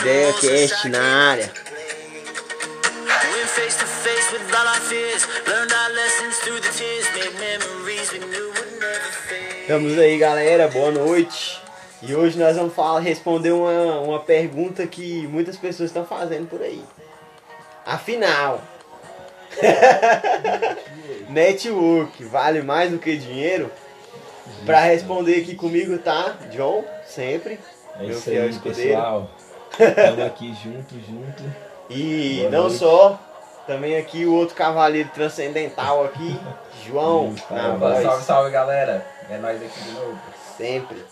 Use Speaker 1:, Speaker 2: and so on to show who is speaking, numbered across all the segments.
Speaker 1: Ideia Cast na área. Estamos aí, galera. Boa noite. E hoje nós vamos falar, responder uma, uma pergunta que muitas pessoas estão fazendo por aí. Afinal, network vale mais do que dinheiro? Para responder aqui comigo tá John, sempre.
Speaker 2: É
Speaker 1: Meu
Speaker 2: isso
Speaker 1: fiel
Speaker 2: aí,
Speaker 1: escudeiro.
Speaker 2: pessoal. Estamos aqui junto, junto.
Speaker 1: E
Speaker 2: Boa
Speaker 1: não
Speaker 2: noite.
Speaker 1: só, também aqui o outro cavaleiro transcendental aqui, João, na voz,
Speaker 3: Salve, salve galera! É nós aqui de novo.
Speaker 1: sempre.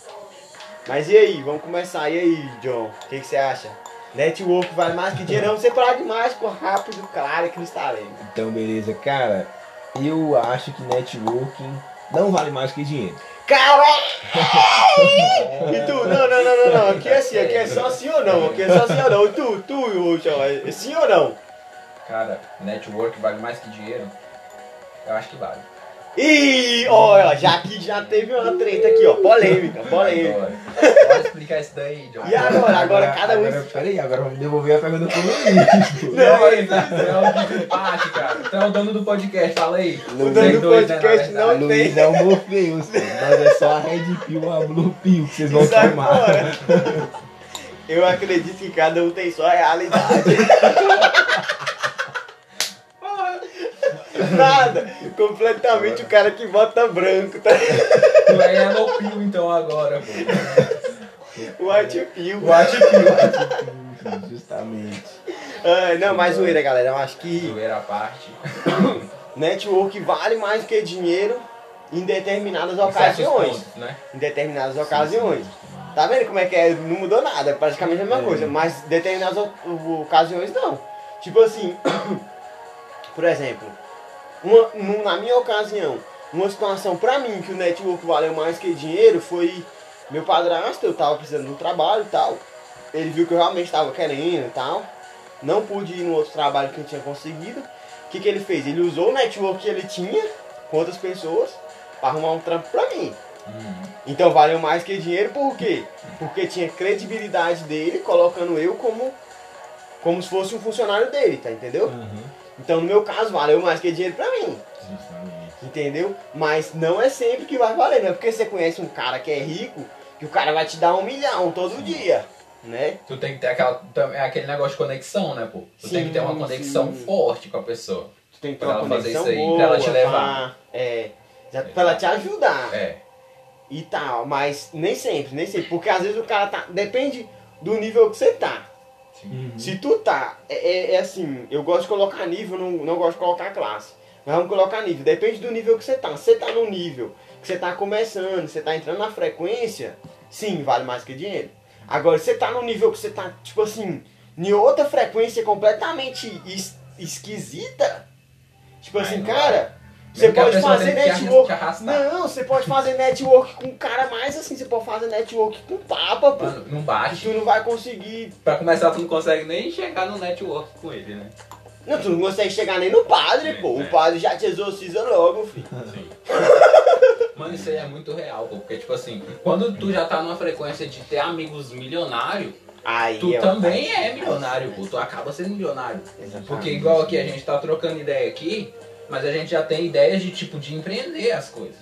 Speaker 1: Mas e aí, vamos começar. E aí, John, o que, que você acha? Network vale mais que dinheiro, separar demais, por rápido, claro e cristalino.
Speaker 2: Então, beleza. Cara, eu acho que networking não vale mais que dinheiro.
Speaker 1: Caralho! E tu? Não, não, não, não, não. Aqui é assim, aqui é só sim ou não. Aqui é só sim ou não. E tu, tu, João, é sim ou não?
Speaker 3: Cara, network vale mais que dinheiro? Eu acho que vale.
Speaker 1: Ih, olha, já aqui já teve uma treta aqui, ó. Polêmica, polêmica.
Speaker 3: Pode explicar isso daí, John.
Speaker 1: E agora? Agora cada um.
Speaker 2: Agora, peraí, agora vamos devolver a pergunta pro Luiz.
Speaker 3: Não, aí, você é o de empate, cara. Você é o dono do podcast, fala aí.
Speaker 1: O dono do
Speaker 3: dois, né,
Speaker 1: podcast não
Speaker 2: Luiz
Speaker 1: tem.
Speaker 2: é o Morpheus. Nós é só a Red Pill, a Blue Pill que vocês vão tomar.
Speaker 1: Eu acredito que cada um tem sua realidade. Nada. Completamente o cara que vota branco, tá?
Speaker 3: Tu é no pio então agora, pô.
Speaker 1: White Pill.
Speaker 3: Watch pio.
Speaker 2: Justamente.
Speaker 1: Ai, não, mas zoeira, galera. Eu acho que
Speaker 3: Zoeira à parte.
Speaker 1: network vale mais que dinheiro em determinadas
Speaker 3: Em
Speaker 1: ocasiões.
Speaker 3: pontos, né?
Speaker 1: Em determinadas ocasiões. Tá vendo como é que é? Não mudou nada, é praticamente a mesma
Speaker 2: É.
Speaker 1: coisa. Mas determinadas ocasiões não. Tipo assim, por exemplo, uma- na minha ocasião, uma situação pra mim que o network valeu mais que dinheiro foi meu padrasto, eu tava precisando de um trabalho e tal. Ele viu que eu realmente tava querendo e tal. Não pude ir no outro trabalho que eu tinha conseguido. O que, que ele fez? Ele usou o network que ele tinha com outras pessoas pra arrumar um trampo pra mim.
Speaker 3: Uhum.
Speaker 1: Então valeu mais que dinheiro, por quê? Porque tinha credibilidade dele, colocando eu como, como se fosse um funcionário dele, tá entendeu?
Speaker 2: Uhum.
Speaker 1: Então no meu caso valeu mais que dinheiro pra mim,
Speaker 2: Justamente.
Speaker 1: entendeu? Mas não é sempre que vai valer, não é porque você conhece um cara que é rico que o cara vai te dar um milhão todo dia, né?
Speaker 3: Tu tem que ter aquela, é aquele negócio de conexão, né, pô? Tu tem
Speaker 1: Sim,
Speaker 3: que ter uma conexão
Speaker 1: sim.
Speaker 3: forte com a pessoa.
Speaker 1: Tu tem que ter
Speaker 3: Pra
Speaker 1: uma
Speaker 3: ela fazer
Speaker 1: conexão
Speaker 3: isso aí,
Speaker 1: boa,
Speaker 3: pra ela te levar.
Speaker 1: pra- é, já- pra ela te ajudar.
Speaker 3: É.
Speaker 1: e tal, mas nem sempre, nem sempre, porque às vezes o cara tá, depende do nível que você tá.
Speaker 2: Uhum.
Speaker 1: Se tu tá, é, é- é assim, eu gosto de colocar nível, não, não gosto de colocar classe. Mas vamos colocar nível, depende do nível que você tá. Se você tá num nível que você tá começando, você tá entrando na frequência, sim, vale mais que dinheiro. Agora, se você tá num nível que você tá, tipo assim, em outra frequência completamente es- esquisita, tipo assim,
Speaker 3: não
Speaker 1: cara,
Speaker 3: Mesmo
Speaker 1: você pode fazer network. Não, você pode fazer network com um cara mais assim, você pode fazer network com papa, pô.
Speaker 3: Mano, não bate.
Speaker 1: tu não vai conseguir.
Speaker 3: Pra começar, tu não consegue nem chegar no network com ele, né?
Speaker 1: Não, tu não consegue chegar nem no padre, pô.
Speaker 3: É.
Speaker 1: O padre já te exorciza logo, filho.
Speaker 3: Mano, isso aí é muito real, pô. Porque, tipo assim, quando tu já tá numa frequência de ter amigos milionários,
Speaker 1: Aí
Speaker 3: tu
Speaker 1: é
Speaker 3: também é milionário, pô. Tu acaba sendo milionário.
Speaker 1: Exatamente.
Speaker 3: Porque igual aqui, a gente tá trocando ideia aqui, mas a gente já tem ideias de, tipo, de empreender as coisas.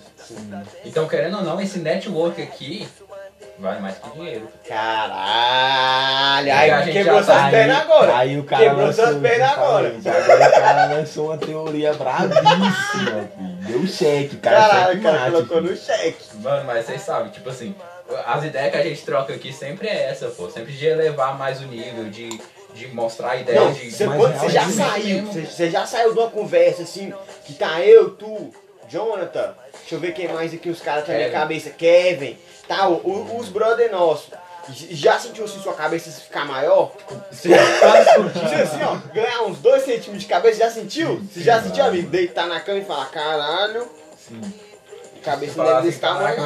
Speaker 3: Então, querendo ou não, esse network aqui vale mais que dinheiro.
Speaker 1: Caralho!
Speaker 3: A
Speaker 1: Aí
Speaker 3: gente
Speaker 1: quebrou
Speaker 3: já
Speaker 1: suas
Speaker 3: tá
Speaker 1: pernas agora.
Speaker 2: Aí o cara
Speaker 1: Quebrou
Speaker 2: lançou,
Speaker 1: suas pernas agora.
Speaker 2: Agora o cara lançou uma teoria bravíssima. Deu cheque, cara.
Speaker 1: Caralho, o cara colocou
Speaker 2: filho.
Speaker 1: no cheque.
Speaker 3: Mano, mas vocês sabem, tipo assim, as ideias que a gente troca aqui sempre é essa, pô. Sempre de elevar mais o nível, de, de mostrar a ideia
Speaker 1: Não,
Speaker 3: de.
Speaker 1: você, quando você já saiu, você, você já saiu de uma conversa assim, que tá eu, tu, Jonathan, deixa eu ver quem mais aqui, os caras tá na minha cabeça, Kevin, tal, o- os brother nossos. Já sentiu assim sua cabeça ficar maior?
Speaker 3: Você
Speaker 1: Tipo assim, ó, ganhar uns 2 centímetros de cabeça, já sentiu? Você já sentiu, amigo? Deitar na cama e falar, caralho,
Speaker 2: Sim.
Speaker 1: A cabeça deve
Speaker 3: assim,
Speaker 1: desse tamanho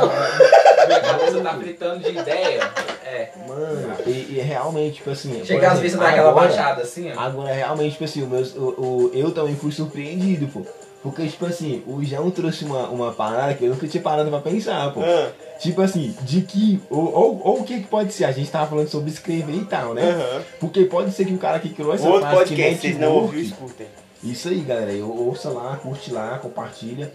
Speaker 3: minha cabeça tá fritando de ideia. É.
Speaker 2: Mano, e, e realmente, tipo assim. por
Speaker 3: Chegar às vezes daquela
Speaker 2: agora-
Speaker 3: baixada assim, ó.
Speaker 2: Agora, realmente, tipo assim, o meu, o, o- eu também fui surpreendido, pô. Porque, tipo assim, o João trouxe uma, uma parada que eu nunca tinha parado pra pensar, pô.
Speaker 1: Ah,
Speaker 2: Tipo assim, de que. Ou, ou, ou o que, que pode ser? A gente tava falando sobre escrever e tal, né?
Speaker 1: aham.
Speaker 2: Porque pode ser que o cara que criou essa
Speaker 1: Outro
Speaker 2: frase que
Speaker 1: podcast, vocês não ouviram, escutem.
Speaker 2: Isso aí, galera. Ouça lá, curte lá, compartilha.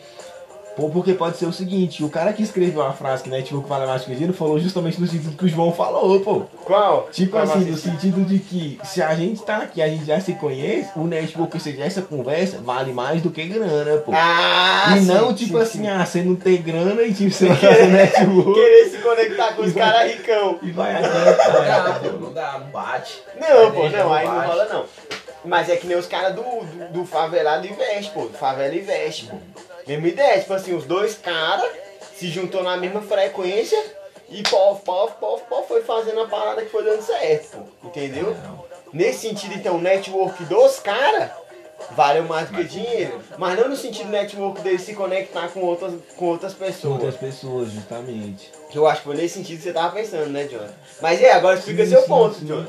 Speaker 2: Pô, porque pode ser o seguinte, o cara que escreveu a frase que network vale mais que dinheiro falou justamente no sentido que o João falou, pô.
Speaker 1: Qual?
Speaker 2: Tipo
Speaker 1: Qual
Speaker 2: assim, no sentido de que se a gente tá aqui, a gente já se conhece, o network, ou seja, essa conversa vale mais do que grana, pô.
Speaker 1: Ah,
Speaker 2: e
Speaker 1: sim,
Speaker 2: não,
Speaker 1: sim,
Speaker 2: tipo
Speaker 1: sim.
Speaker 2: assim, ah, você não tem grana e tipo, você vai fazer network
Speaker 1: Querer se conectar com os caras ricão.
Speaker 2: e vai
Speaker 3: Não
Speaker 2: adiantar.
Speaker 3: dá, pô, não dá, não bate.
Speaker 1: Não, pô, não, aí não rola não. Mas é que nem os caras do, do, do favelado investe, pô. Do favela investe, pô. Mesma ideia, tipo assim, os dois caras se juntou na mesma frequência e pof, pof, pof, pof, foi fazendo a parada que foi dando certo, pô. Entendeu? Nesse sentido, então, o network dos caras valeu mais do que dinheiro. Mas não no sentido network deles se conectar com outras, com outras
Speaker 2: Com
Speaker 1: pessoas.
Speaker 2: outras pessoas, justamente.
Speaker 1: Que eu acho que foi nesse sentido que você tava pensando, né, John? Mas é, agora explica
Speaker 2: Sim,
Speaker 1: seu
Speaker 2: sim,
Speaker 1: ponto,
Speaker 2: sim.
Speaker 1: John.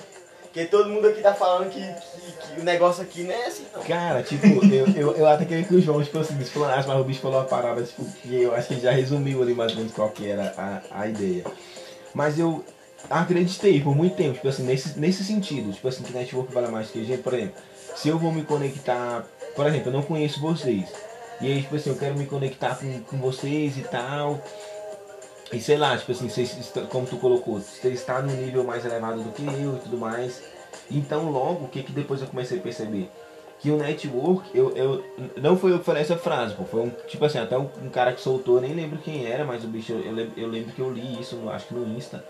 Speaker 1: Porque todo mundo aqui tá falando que, que- que o negócio aqui não é assim, não.
Speaker 2: Cara, tipo, eu, eu, eu até queria que o João, assim, explanasse, mas o bicho falou uma parada, tipo, que eu acho que ele já resumiu ali mais ou menos qual que era a, a ideia. Mas eu acreditei por muito tempo, tipo assim, nesse, nesse sentido, tipo assim, que network vale mais que gente, por exemplo, se eu vou me conectar, por exemplo, eu não conheço vocês, e aí, tipo assim, eu quero me conectar com, com vocês e tal, e sei lá, tipo assim, vocês, est- como tu colocou, você está num nível mais elevado do que eu e tudo mais. Então logo, o que que depois eu comecei a perceber? Que o network, eu, eu não foi eu que falei essa frase, pô, foi um, tipo assim, até um, um cara que soltou, nem lembro quem era, mas o bicho, eu, eu, lembro, eu lembro que eu li isso, acho que no Insta,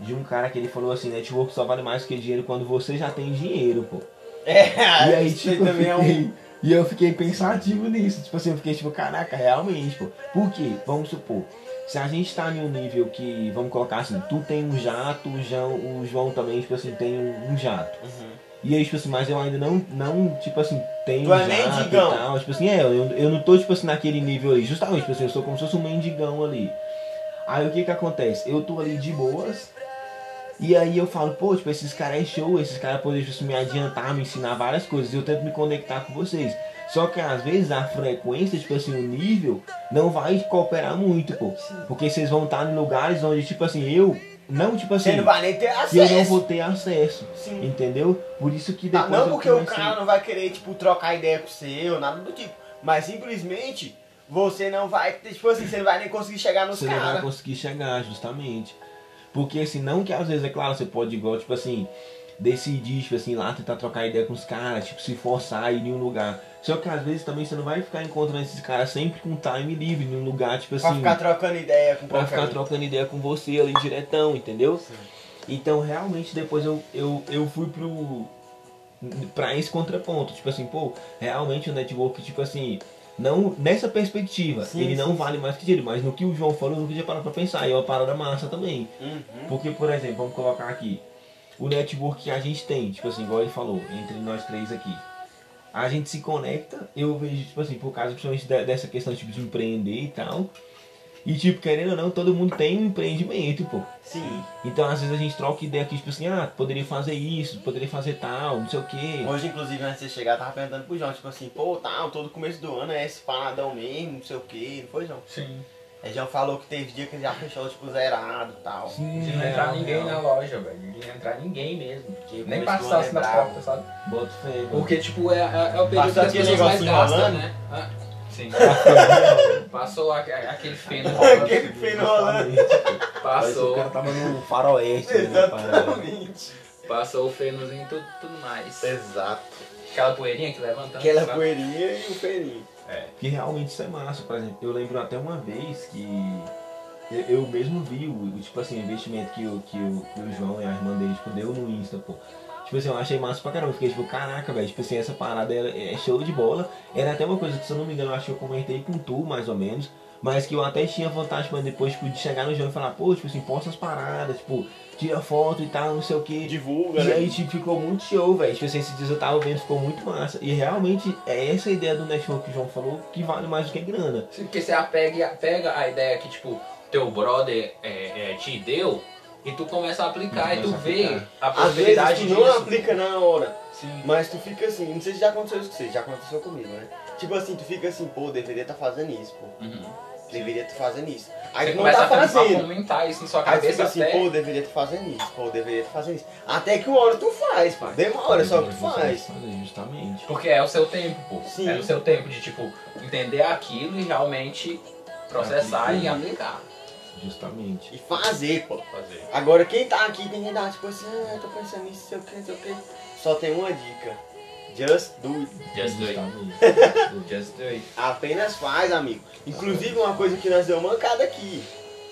Speaker 2: de um cara que ele falou assim, network só vale mais que dinheiro quando você já tem dinheiro, pô.
Speaker 1: É,
Speaker 2: E aí, tipo,
Speaker 1: também é um.
Speaker 2: e eu fiquei pensativo nisso. Tipo assim, eu fiquei tipo, caraca, realmente, pô. Por quê? Vamos supor, se a gente tá em um nível que, vamos colocar assim, tu tem um jato, o João, o João também, tipo assim, tem um, um jato.
Speaker 1: Uhum.
Speaker 2: E aí, tipo assim, mas eu ainda não, não tipo assim, tenho
Speaker 1: Tu
Speaker 2: um
Speaker 1: é
Speaker 2: jato
Speaker 1: mendigão.
Speaker 2: e tal. Tipo assim, é, eu, eu não tô, tipo assim, naquele nível ali. Justamente, tipo assim, eu sou como se fosse um mendigão ali. Aí o que que acontece? Eu tô ali de boas. E aí eu falo, pô, tipo, esses caras é show, esses caras podem tipo, assim, me adiantar, me ensinar várias coisas. E eu tento me conectar com vocês. Só que às vezes a frequência, tipo assim, o nível não vai cooperar muito, pô. Porque vocês vão estar em lugares onde, tipo assim, eu não, tipo assim,
Speaker 1: Você não vai nem ter
Speaker 2: que eu não
Speaker 1: acesso.
Speaker 2: vou ter acesso.
Speaker 1: Sim.
Speaker 2: Entendeu? Por isso que
Speaker 1: Ah,
Speaker 2: depois
Speaker 1: não
Speaker 2: eu
Speaker 1: porque o
Speaker 2: comecei-
Speaker 1: cara não vai querer, tipo, trocar ideia com você ou nada do tipo. Mas simplesmente você não vai, tipo assim, você não vai nem conseguir chegar nos
Speaker 2: você não vai
Speaker 1: caras.
Speaker 2: conseguir chegar, justamente. Porque assim, não que às vezes, é claro, você pode igual, tipo assim, decidir, tipo assim, lá tentar trocar ideia com os caras, tipo, se forçar a ir em um lugar. Só que às vezes também você não vai ficar encontrando esses caras sempre com time livre, em um lugar, tipo
Speaker 1: Pra
Speaker 2: assim,
Speaker 1: ficar trocando ideia com
Speaker 2: pra ficar
Speaker 1: um.
Speaker 2: trocando ideia com você ali diretão, entendeu? Então realmente depois eu, eu, eu fui pro. pra esse contraponto. Tipo assim, pô, realmente o network, tipo assim, não nessa perspectiva,
Speaker 1: Sim,
Speaker 2: ele não
Speaker 1: sim,
Speaker 2: vale mais que dinheiro, mas no que o João falou, eu nunca tinha parado pra pensar. E é uma parada massa também.
Speaker 1: Uhum.
Speaker 2: Porque, por exemplo, vamos colocar aqui. O network que a gente tem, tipo assim, igual ele falou, entre nós três aqui. A gente se conecta, eu vejo, tipo assim, por causa principalmente de- dessa questão tipo, de empreender e tal. E tipo, querendo ou não, todo mundo tem um empreendimento, pô.
Speaker 1: Sim.
Speaker 2: Então às vezes a gente troca ideia aqui, tipo assim, ah, poderia fazer isso, poderia fazer tal, não sei o quê.
Speaker 1: Hoje, inclusive, antes de você chegar, eu tava perguntando pro João, tipo assim, pô, tal, todo começo do ano é esse paradão mesmo, não sei o que, não foi, João?
Speaker 3: Sim.
Speaker 1: Aí João falou que teve dia que ele já fechou, tipo, zerado e tal.
Speaker 2: Sim,
Speaker 3: De não
Speaker 2: real,
Speaker 3: entrar ninguém
Speaker 2: real.
Speaker 3: na loja, velho. De não entrar ninguém mesmo.
Speaker 1: Que
Speaker 3: Nem passasse
Speaker 1: é
Speaker 3: na porta, sabe?
Speaker 2: Bota fé, mano.
Speaker 3: Porque, tipo, é, é, é o período
Speaker 1: Passou
Speaker 3: que as pessoas mais gastam,
Speaker 1: rolando?
Speaker 3: né? Ah, sim. Passou a- a- aquele feno
Speaker 1: Aquele feno rolando.
Speaker 2: Que o
Speaker 3: Passou,
Speaker 2: cara tava no faroeste. né.
Speaker 1: Exatamente.
Speaker 3: passou o fenozinho e tudo, tudo mais.
Speaker 1: Exato.
Speaker 3: Aquela poeirinha que levanta.
Speaker 1: Aquela
Speaker 3: sabe?
Speaker 1: poeirinha e o feirinho.
Speaker 2: Que realmente isso é massa, por exemplo. Eu lembro até uma vez que eu, eu mesmo vi o, tipo assim, investimento que o, que, o, que o João e a irmã dele tipo, deu no Insta, pô. Tipo assim, eu achei massa pra caramba. Fiquei tipo, caraca, velho. Tipo assim, essa parada é, é show de bola. Era até uma coisa que, se eu não me engano, eu acho que eu comentei com tu, mais ou menos. Mas que eu até tinha vontade, mas depois, tipo, de chegar no João e falar, pô, tipo assim, posta as paradas, tipo, tira foto e tal, não sei o que.
Speaker 1: Divulga,
Speaker 2: E
Speaker 1: né?
Speaker 2: aí, tipo, ficou muito show, velho. Tipo assim, esses dias eu tava vendo, ficou muito massa. E realmente é essa ideia do network que o João falou que vale mais do que grana.
Speaker 3: Sim, Porque você apega, pega a ideia que, tipo, teu brother é, é, te deu, E tu começa a aplicar
Speaker 2: E
Speaker 3: e tu vê
Speaker 2: aplicar.
Speaker 3: a
Speaker 1: Às vezes
Speaker 3: possibilidade
Speaker 1: tu não
Speaker 3: disso.
Speaker 1: aplica na hora,
Speaker 3: Sim.
Speaker 1: mas tu fica assim, não sei se já aconteceu isso com você, já aconteceu comigo, né? Tipo assim, tu fica assim, pô, deveria estar fazendo isso, pô.
Speaker 3: Uhum.
Speaker 1: Deveria estar fazendo isso. Aí
Speaker 3: Você
Speaker 1: tu não
Speaker 3: começa
Speaker 1: tá
Speaker 3: a
Speaker 1: fazendo.
Speaker 3: fomentar isso na sua
Speaker 1: Aí
Speaker 3: cabeça
Speaker 1: fica assim,
Speaker 3: até...
Speaker 1: pô, deveria estar fazendo isso, pô, deveria estar fazendo isso. Até que uma hora tu faz, pô. Demora, só que tu faz.
Speaker 2: fazer, justamente.
Speaker 3: Porque é o seu tempo, pô.
Speaker 1: Sim.
Speaker 3: É o seu tempo de, tipo, entender aquilo e realmente processar e aplicar.
Speaker 2: Justamente.
Speaker 1: E fazer, pô.
Speaker 3: Fazer.
Speaker 1: Agora quem tá aqui tem que dar, tipo assim, ah, eu tô pensando nisso, sei o que, sei o que. Só tem uma dica. Just do it.
Speaker 3: Just do it. Just do it.
Speaker 1: Apenas faz, amigo. Inclusive uma coisa que nós deu mancada aqui,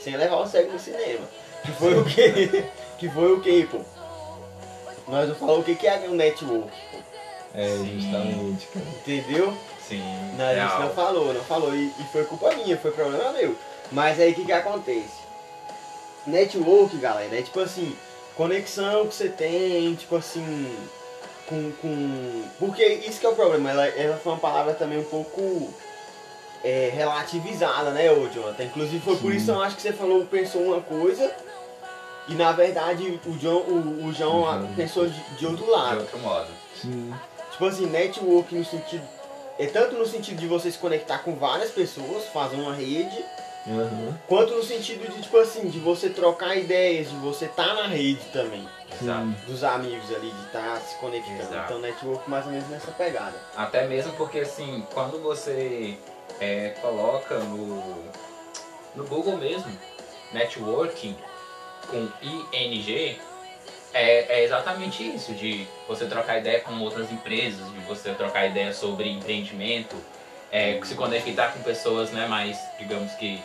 Speaker 1: sem levar o cego no cinema. Que foi o quê? que foi o quê, pô? Nós não falamos o que que é o network, pô.
Speaker 2: É, justamente, cara.
Speaker 1: Entendeu?
Speaker 3: Sim.
Speaker 1: Não, a gente não falou, não falou. E, e foi culpa minha, foi problema meu. Mas aí o que que acontece? Network, galera, é tipo assim, conexão que você tem, tipo assim, com. com... Porque isso que é o problema, ela, ela foi uma palavra também um pouco é, relativizada, né, ô Jonathan? Inclusive foi por
Speaker 2: Sim.
Speaker 1: isso que eu acho que você falou, pensou uma coisa. E na verdade o John, o, o João
Speaker 2: João.
Speaker 1: pensou de, de outro
Speaker 3: De
Speaker 1: lado.
Speaker 3: outro modo.
Speaker 2: Sim.
Speaker 1: Tipo assim, network no sentido. É tanto no sentido de você se conectar com várias pessoas, fazer uma rede,
Speaker 2: Aham.
Speaker 1: quanto no sentido de, tipo assim, de você trocar ideias, de você estar na rede também.
Speaker 3: Exato.
Speaker 1: Dos amigos ali, de estar se conectando.
Speaker 3: Exato.
Speaker 1: Então network mais ou menos nessa pegada.
Speaker 3: Até mesmo porque, assim, quando você é, coloca no, no Google mesmo, networking com ING, é, é exatamente isso, de você trocar ideia com outras empresas, de você trocar ideia sobre empreendimento, é, se conectar com pessoas, né, mais, digamos que,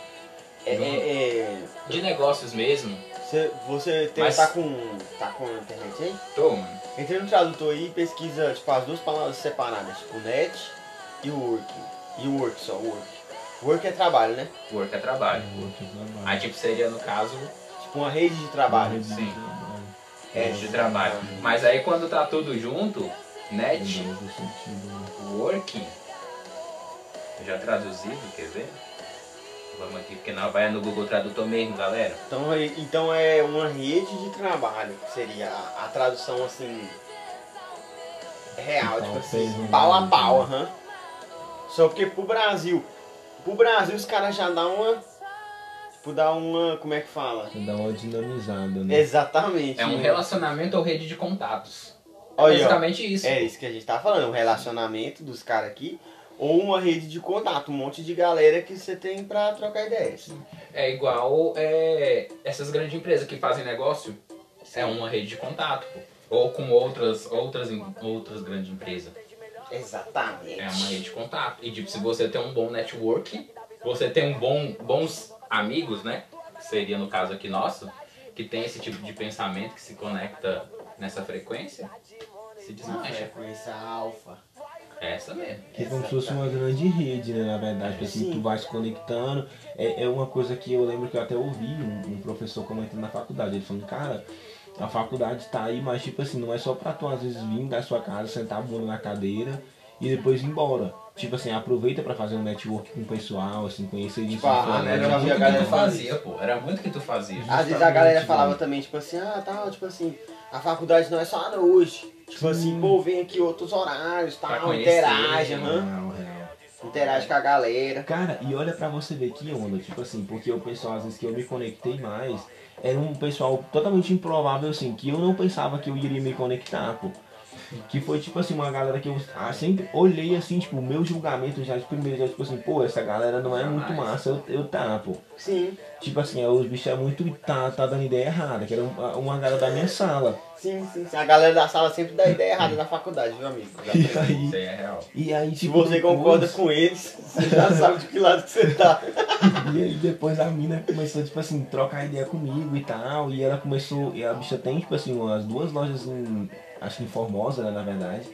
Speaker 1: É, é, é,
Speaker 3: de negócios mesmo.
Speaker 1: você, você tem,
Speaker 3: Mas-
Speaker 1: tá com. tá com a internet aí?
Speaker 3: Tô, mano.
Speaker 1: Entra no tradutor aí e pesquisa tipo, as duas palavras separadas, tipo net e work. E work só, work. Work é trabalho, né?
Speaker 3: Work é trabalho.
Speaker 2: Outro trabalho.
Speaker 3: Aí, tipo, seria, no caso,
Speaker 1: Tipo uma rede de trabalho.
Speaker 2: Rede de
Speaker 3: sim.
Speaker 2: trabalho.
Speaker 3: rede de trabalho. Mas aí, quando tá tudo junto, net? Working. Já traduzido, quer ver? Vamos aqui, porque não vai no Google Tradutor mesmo, galera.
Speaker 1: Então, é- então é uma rede de trabalho, que seria a, a tradução assim. Real,
Speaker 2: Pau
Speaker 1: tipo assim,
Speaker 2: pau,
Speaker 1: a
Speaker 2: né?
Speaker 1: pau, aham. Só porque pro Brasil. Pro Brasil os caras já dão uma. Tipo, dá uma. Como é que fala?
Speaker 2: Dá uma dinamizada, né?
Speaker 1: Exatamente.
Speaker 3: É um relacionamento ou rede de contatos. É
Speaker 1: Olha, ó,
Speaker 3: basicamente isso.
Speaker 1: É isso que a gente tá falando, um relacionamento dos caras aqui. Ou uma rede de contato, um monte de galera que você tem pra trocar ideias.
Speaker 3: É igual é, essas grandes empresas que fazem negócio. É uma rede de contato. Ou com outras, outras, outras grandes empresas.
Speaker 1: Exatamente.
Speaker 3: É uma rede de contato. E tipo, se você tem um bom network, você tem um bom, bons amigos, né? Seria no caso aqui nosso, que tem esse tipo de pensamento que se conecta nessa frequência, se
Speaker 1: Uma
Speaker 3: desmancha.
Speaker 1: frequência alfa.
Speaker 3: É essa mesmo.
Speaker 2: Que é como se fosse uma grande rede, né? Na verdade, tipo assim,
Speaker 1: Sim.
Speaker 2: tu vai se conectando. É, é uma coisa que eu lembro que eu até ouvi um, um professor comentando na faculdade. Ele falando, cara, a faculdade tá aí, mas tipo assim, não é só pra tu às vezes vir da sua casa, sentar a bunda na cadeira e depois ir embora. Tipo assim, aproveita pra fazer um network com o pessoal, assim, conhecer gente
Speaker 1: Tipo, a-
Speaker 2: diferente.
Speaker 1: a
Speaker 3: Era
Speaker 1: já vi
Speaker 3: muito
Speaker 1: a
Speaker 3: que tu fazia, pô. Era muito que tu fazia.
Speaker 1: Às vezes a galera
Speaker 2: Justamente,
Speaker 1: falava também, tipo assim, ah, tal, tipo assim, a faculdade não é só à noite. Tipo assim, pô, vem aqui outros horários,
Speaker 3: Pra
Speaker 1: tal,
Speaker 3: conhecer,
Speaker 1: interage, aham.
Speaker 2: Real, real.
Speaker 1: Interage com a galera.
Speaker 2: Cara, e olha pra você ver que onda, tipo assim, porque o pessoal, às vezes que eu me conectei mais, era um pessoal totalmente improvável, assim, que eu não pensava que eu iria me conectar, pô. Que foi tipo assim, uma galera que eu ah, sempre olhei assim, tipo, o meu julgamento já de primeiro, já tipo assim, pô, essa galera não é muito massa, eu, eu tá, pô.
Speaker 1: Sim,
Speaker 2: Tipo assim, os bichos é muito, tá, tá dando ideia errada, que era uma, uma galera da minha sala.
Speaker 1: sim, sim, sim. A galera da sala sempre dá ideia errada na faculdade, viu, amigo?
Speaker 2: E aí,
Speaker 3: Isso aí é real.
Speaker 2: e aí
Speaker 1: Se
Speaker 2: tipo,
Speaker 1: você
Speaker 2: depois-
Speaker 1: concorda com eles, você já sabe de que lado que você tá.
Speaker 2: E aí depois a mina começou, tipo assim, trocar ideia comigo e tal. E ela começou. E a bicha tem, tipo assim, umas duas lojas em. Acho que em Formosa, né, na verdade.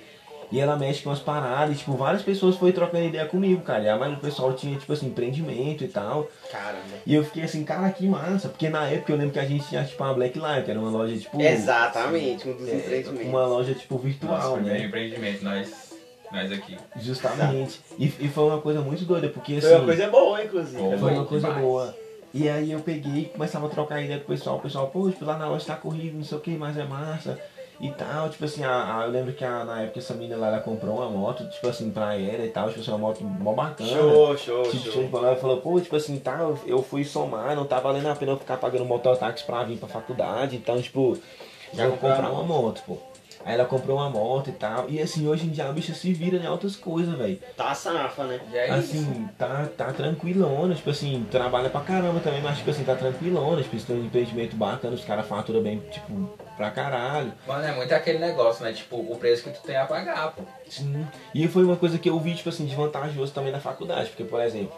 Speaker 2: E ela mexe com as paradas, e, tipo, várias pessoas foi trocando ideia comigo, cara. E a maioria do pessoal tinha, tipo assim, empreendimento e tal.
Speaker 1: Caramba.
Speaker 2: E eu fiquei assim, cara, que massa. Porque na época eu lembro que a gente tinha, tipo, uma Black Live, que era uma loja, tipo.
Speaker 1: Exatamente, um dos
Speaker 2: é,
Speaker 1: empreendimentos.
Speaker 2: Uma loja, tipo,
Speaker 3: Nosso
Speaker 2: virtual,
Speaker 3: primeiro
Speaker 2: né?
Speaker 3: empreendimento, nós, nós aqui.
Speaker 2: Justamente. E, e foi uma coisa muito doida, porque assim.
Speaker 1: Foi uma coisa boa, inclusive.
Speaker 3: Foi
Speaker 2: Foi uma coisa
Speaker 3: demais.
Speaker 2: boa. E aí eu peguei e começava a trocar ideia com o pessoal. O pessoal, pô, tipo, lá na loja tá corrido, não sei o que, mas é massa. E tal, tipo assim, a, a- eu lembro que a- na época essa menina lá ela comprou uma moto, tipo assim, pra ela e tal, tipo assim, uma moto mó bacana.
Speaker 1: Show, show,
Speaker 2: Tipo, show bola. Ela falou, pô, tipo assim, tá, eu- fui somar, não tá valendo a pena eu ficar pagando mototáxi pra vir pra faculdade, então, tipo,
Speaker 1: Já
Speaker 2: vou comprar uma moto, pô. Aí ela comprou uma moto e tal. E assim, hoje em dia a bicha se vira em outras coisas, velho.
Speaker 1: Tá safa, né?
Speaker 3: E é isso.
Speaker 2: Assim, tá, tá tranquilona, tipo assim, trabalha pra caramba também, mas tipo assim, tá tranquilona, tipo, isso tem um empreendimento bacana, os caras faturam bem, tipo, pra caralho.
Speaker 3: Mano, é muito aquele negócio, né? Tipo, o preço que tu tem a pagar, pô.
Speaker 2: Sim. E foi uma coisa que eu vi, tipo assim, de vantajoso também na faculdade, porque, por exemplo,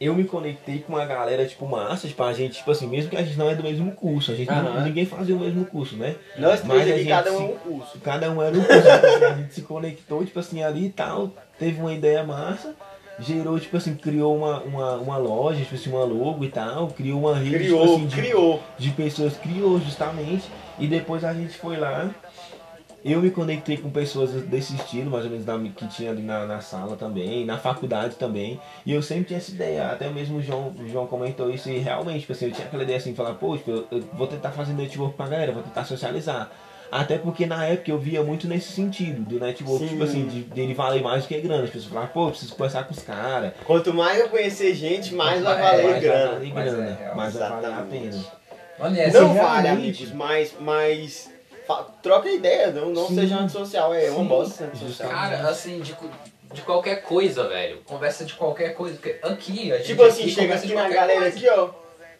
Speaker 2: eu me conectei com uma galera, tipo, massa, tipo, a gente, tipo assim, mesmo que a gente não é do mesmo curso, a gente não-
Speaker 1: Aham.
Speaker 2: ninguém fazia o mesmo curso, né?
Speaker 1: Nós
Speaker 2: Mas
Speaker 1: três aqui, cada um
Speaker 2: se-
Speaker 1: é um curso.
Speaker 2: Cada um era um curso, tipo assim, a gente se conectou, tipo assim, ali e tal, teve uma ideia massa, gerou, tipo assim, criou uma, uma, uma loja, tipo assim, uma logo e tal, criou uma rede,
Speaker 1: Criou,
Speaker 2: tipo assim, de,
Speaker 1: criou.
Speaker 2: de pessoas, criou justamente, e depois a gente foi lá, eu me conectei com pessoas desse estilo, mais ou menos, da, que tinha ali na, na sala também, na faculdade também, e eu sempre tinha essa ideia, até mesmo o João, o João comentou isso, e realmente, tipo assim, eu tinha aquela ideia assim, falar, pô, tipo, eu, eu vou tentar fazer network pra galera, vou tentar socializar. Até porque na época eu via muito nesse sentido, do network,
Speaker 1: Sim.
Speaker 2: tipo assim, de, dele valer mais do que grana. As pessoas falavam, pô, preciso conversar com os caras.
Speaker 1: Quanto mais eu conhecer gente, mais vai
Speaker 3: É,
Speaker 1: valer
Speaker 3: mais
Speaker 2: vai
Speaker 1: grana.
Speaker 2: valer
Speaker 3: Mas é
Speaker 2: grana, mais vai valer a pena.
Speaker 3: É
Speaker 1: Não vale,
Speaker 2: realmente-
Speaker 1: amigos, mas, mas troca ideia, não, não
Speaker 2: Sim.
Speaker 1: seja antissocial, é uma bosta antissocial.
Speaker 3: Cara, assim, de, de qualquer coisa, velho. Conversa de qualquer coisa. Porque aqui, a gente
Speaker 1: Tipo assim,
Speaker 3: aqui
Speaker 1: chega aqui
Speaker 3: de
Speaker 1: na galera
Speaker 3: coisa.
Speaker 1: aqui, ó.